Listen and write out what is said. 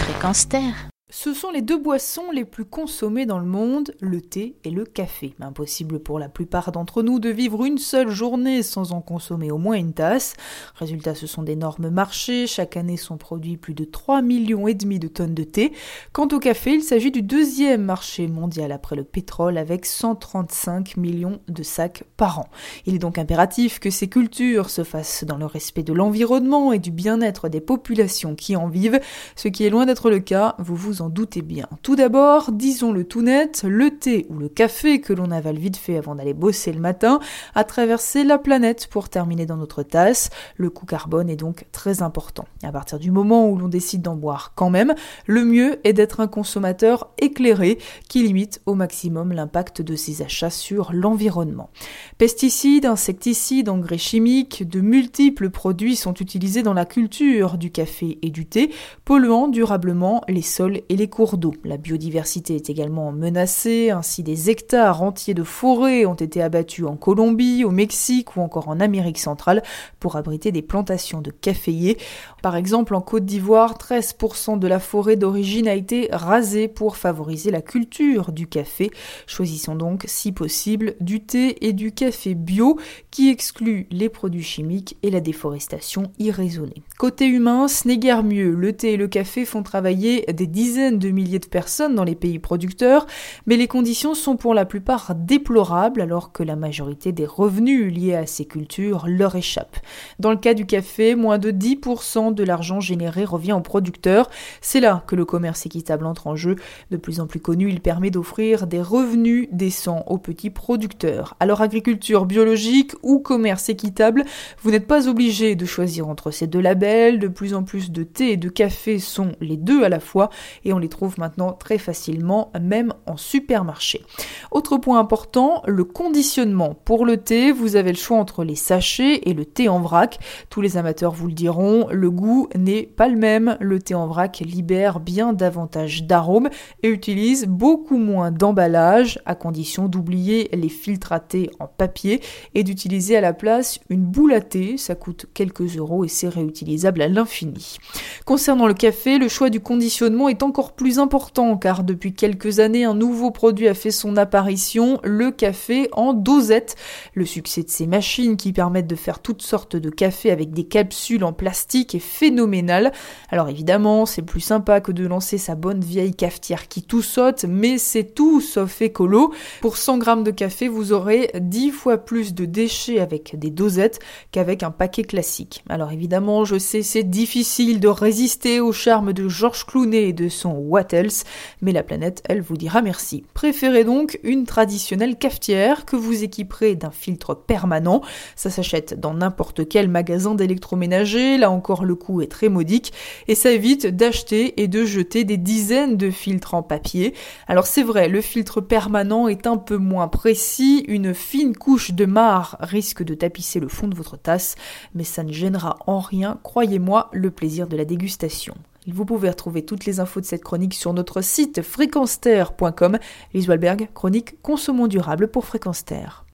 Fréquence Terre. Ce sont les deux boissons les plus consommées dans le monde, le thé et le café. Impossible pour la plupart d'entre nous de vivre une seule journée sans en consommer au moins une tasse. Résultat, ce sont d'énormes marchés. Chaque année sont produits plus de 3 millions et demi de tonnes de thé. Quant au café, il s'agit du deuxième marché mondial après le pétrole avec 135 millions de sacs par an. Il est donc impératif que ces cultures se fassent dans le respect de l'environnement et du bien-être des populations qui en vivent, ce qui est loin d'être le cas, vous vous doutez bien. Tout d'abord, disons-le tout net, le thé ou le café que l'on avale vite fait avant d'aller bosser le matin a traversé la planète pour terminer dans notre tasse. Le coût carbone est donc très important. À partir du moment où l'on décide d'en boire quand même, le mieux est d'être un consommateur éclairé qui limite au maximum l'impact de ses achats sur l'environnement. Pesticides, insecticides, engrais chimiques, de multiples produits sont utilisés dans la culture du café et du thé, polluant durablement les sols les cours d'eau. La biodiversité est également menacée, ainsi des hectares entiers de forêts ont été abattus en Colombie, au Mexique ou encore en Amérique centrale pour abriter des plantations de caféiers. Par exemple, en Côte d'Ivoire, 13% de la forêt d'origine a été rasée pour favoriser la culture du café. Choisissons donc, si possible, du thé et du café bio qui exclut les produits chimiques et la déforestation irraisonnée. Côté humain, ce n'est guère mieux. Le thé et le café font travailler des dizaines de milliers de personnes dans les pays producteurs, mais les conditions sont pour la plupart déplorables alors que la majorité des revenus liés à ces cultures leur échappent. Dans le cas du café, moins de 10% de l'argent généré revient aux producteurs. C'est là que le commerce équitable entre en jeu. De plus en plus connu, il permet d'offrir des revenus décents aux petits producteurs. Alors agriculture biologique ou commerce équitable, vous n'êtes pas obligé de choisir entre ces deux labels. De plus en plus de thé et de café sont les deux à la fois et on les trouve maintenant très facilement, même en supermarché. Autre point important, le conditionnement. Pour le thé, vous avez le choix entre les sachets et le thé en vrac. Tous les amateurs vous le diront, le goût n'est pas le même. Le thé en vrac libère bien davantage d'arômes et utilise beaucoup moins d'emballage, à condition d'oublier les filtres à thé en papier et d'utiliser à la place une boule à thé. Ça coûte quelques euros et c'est réutilisable à l'infini. Concernant le café, le choix du conditionnement est encore plus important car depuis quelques années un nouveau produit a fait son apparition, le café en dosette. Le succès de ces machines qui permettent de faire toutes sortes de cafés avec des capsules en plastique est phénoménal. Alors évidemment c'est plus sympa que de lancer sa bonne vieille cafetière qui tout saute, mais c'est tout sauf écolo. Pour 100 grammes de café vous aurez 10 fois plus de déchets avec des dosettes qu'avec un paquet classique. Alors évidemment je sais c'est difficile de résister au charme de Georges Clooney et de son what else, mais la planète, elle, vous dira merci. Préférez donc une traditionnelle cafetière que vous équiperez d'un filtre permanent. Ça s'achète dans n'importe quel magasin d'électroménager, là encore le coût est très modique, et ça évite d'acheter et de jeter des dizaines de filtres en papier. Alors c'est vrai, le filtre permanent est un peu moins précis, une fine couche de marre risque de tapisser le fond de votre tasse, mais ça ne gênera en rien, croyez-moi, le plaisir de la dégustation. Vous pouvez retrouver toutes les infos de cette chronique sur notre site fréquenceterre.com. Lise Walberg, chronique Consommons durable pour Fréquence